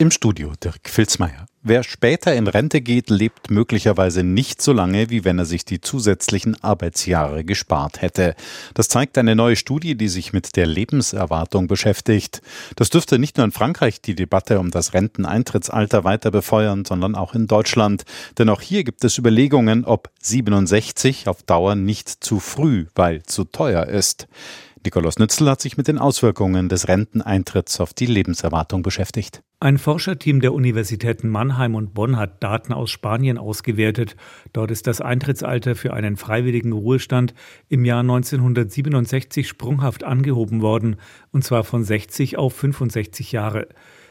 Im Studio Dirk Filzmeier. Wer später in Rente geht, lebt möglicherweise nicht so lange, wie wenn er sich die zusätzlichen Arbeitsjahre gespart hätte. Das zeigt eine neue Studie, die sich mit der Lebenserwartung beschäftigt. Das dürfte nicht nur in Frankreich die Debatte um das Renteneintrittsalter weiter befeuern, sondern auch in Deutschland. Denn auch hier gibt es Überlegungen, ob 67 auf Dauer nicht zu früh, weil zu teuer ist. Nikolaus Nützel hat sich mit den Auswirkungen des Renteneintritts auf die Lebenserwartung beschäftigt. Ein Forscherteam der Universitäten Mannheim und Bonn hat Daten aus Spanien ausgewertet. Dort ist das Eintrittsalter für einen freiwilligen Ruhestand im Jahr 1967 sprunghaft angehoben worden, und zwar von 60 auf 65 Jahre.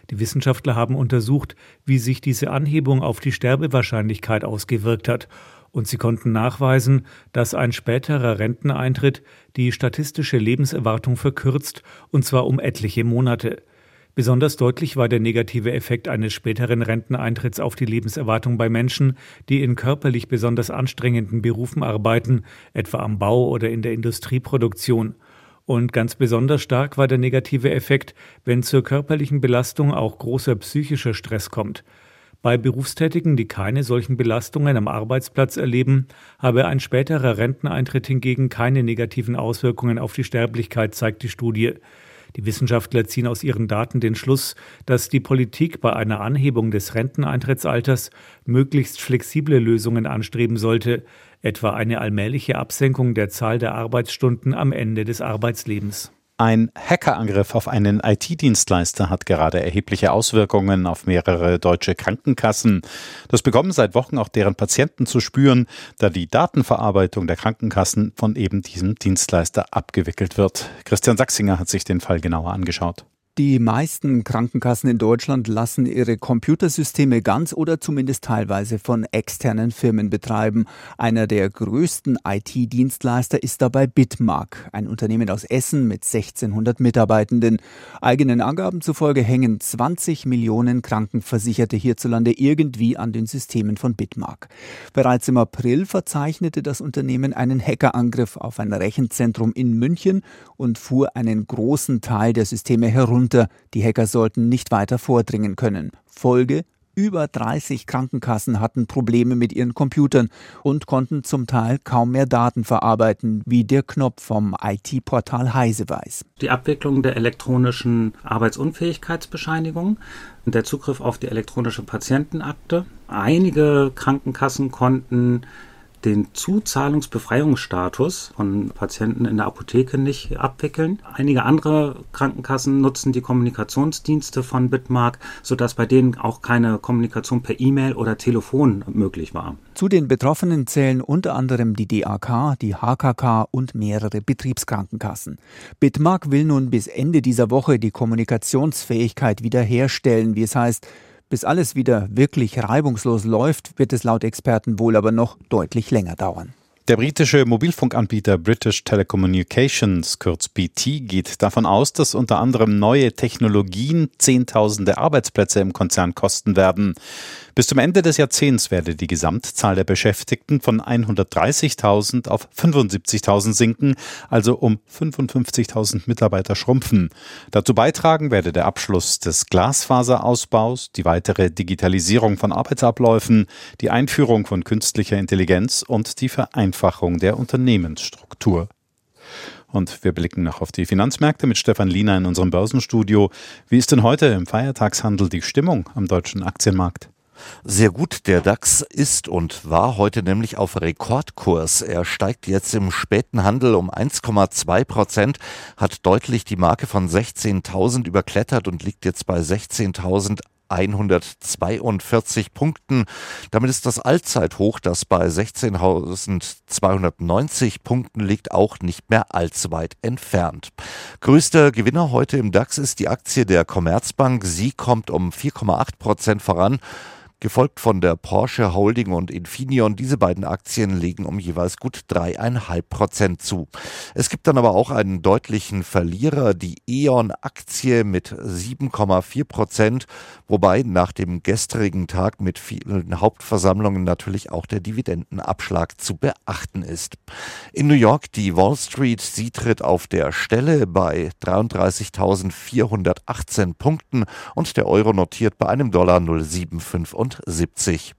Die Wissenschaftler haben untersucht, wie sich diese Anhebung auf die Sterbewahrscheinlichkeit ausgewirkt hat und sie konnten nachweisen, dass ein späterer Renteneintritt die statistische Lebenserwartung verkürzt, und zwar um etliche Monate. Besonders deutlich war der negative Effekt eines späteren Renteneintritts auf die Lebenserwartung bei Menschen, die in körperlich besonders anstrengenden Berufen arbeiten, etwa am Bau oder in der Industrieproduktion. Und ganz besonders stark war der negative Effekt, wenn zur körperlichen Belastung auch großer psychischer Stress kommt. Bei Berufstätigen, die keine solchen Belastungen am Arbeitsplatz erleben, habe ein späterer Renteneintritt hingegen keine negativen Auswirkungen auf die Sterblichkeit, zeigt die Studie. Die Wissenschaftler ziehen aus ihren Daten den Schluss, dass die Politik bei einer Anhebung des Renteneintrittsalters möglichst flexible Lösungen anstreben sollte, etwa eine allmähliche Absenkung der Zahl der Arbeitsstunden am Ende des Arbeitslebens. Ein Hackerangriff auf einen IT-Dienstleister hat gerade erhebliche Auswirkungen auf mehrere deutsche Krankenkassen. Das bekommen seit Wochen auch deren Patienten zu spüren, da die Datenverarbeitung der Krankenkassen von eben diesem Dienstleister abgewickelt wird. Christian Sachsinger hat sich den Fall genauer angeschaut. Die meisten Krankenkassen in Deutschland lassen ihre Computersysteme ganz oder zumindest teilweise von externen Firmen betreiben. Einer der größten IT-Dienstleister ist dabei Bitmark, ein Unternehmen aus Essen mit 1600 Mitarbeitenden. Eigenen Angaben zufolge hängen 20 Millionen Krankenversicherte hierzulande irgendwie an den Systemen von Bitmark. Bereits im April verzeichnete das Unternehmen einen Hackerangriff auf ein Rechenzentrum in München und fuhr einen großen Teil der Systeme herunter runter, die Hacker sollten nicht weiter vordringen können. Folge über 30 Krankenkassen hatten Probleme mit ihren Computern und konnten zum Teil kaum mehr Daten verarbeiten, wie der Knopf vom IT-Portal Heise weiß. Die Abwicklung der elektronischen Arbeitsunfähigkeitsbescheinigung, der Zugriff auf die elektronische Patientenakte. Einige Krankenkassen konnten den Zuzahlungsbefreiungsstatus von Patienten in der Apotheke nicht abwickeln. Einige andere Krankenkassen nutzen die Kommunikationsdienste von Bitmark, sodass bei denen auch keine Kommunikation per E-Mail oder Telefon möglich war. Zu den Betroffenen zählen unter anderem die DAK, die HKK und mehrere Betriebskrankenkassen. Bitmark will nun bis Ende dieser Woche die Kommunikationsfähigkeit wiederherstellen, wie es heißt, bis alles wieder wirklich reibungslos läuft, wird es laut Experten wohl aber noch deutlich länger dauern. Der britische Mobilfunkanbieter British Telecommunications, kurz BT, geht davon aus, dass unter anderem neue Technologien Zehntausende Arbeitsplätze im Konzern kosten werden. Bis zum Ende des Jahrzehnts werde die Gesamtzahl der Beschäftigten von 130.000 auf 75.000 sinken, also um 55.000 Mitarbeiter schrumpfen. Dazu beitragen werde der Abschluss des Glasfaserausbaus, die weitere Digitalisierung von Arbeitsabläufen, die Einführung von künstlicher Intelligenz und die Vereinfachung der Unternehmensstruktur. Und wir blicken noch auf die Finanzmärkte mit Stefan Liener in unserem Börsenstudio. Wie ist denn heute im Feiertagshandel die Stimmung am deutschen Aktienmarkt? Sehr gut, der DAX ist und war heute nämlich auf Rekordkurs. Er steigt jetzt im späten Handel um 1,2 Prozent, hat deutlich die Marke von 16.000 überklettert und liegt jetzt bei 16.000 142 Punkten. Damit ist das Allzeithoch, das bei 16.290 Punkten liegt, auch nicht mehr allzu weit entfernt. Größter Gewinner heute im DAX ist die Aktie der Commerzbank. Sie kommt um 4,8 Prozent voran gefolgt von der Porsche Holding und Infineon. Diese beiden Aktien legen um jeweils gut dreieinhalb Prozent zu. Es gibt dann aber auch einen deutlichen Verlierer, die E.ON-Aktie mit 7,4 Prozent, wobei nach dem gestrigen Tag mit vielen Hauptversammlungen natürlich auch der Dividendenabschlag zu beachten ist. In New York die Wall Street, sie tritt auf der Stelle bei 33.418 Punkten und der Euro notiert bei einem Dollar 0,775.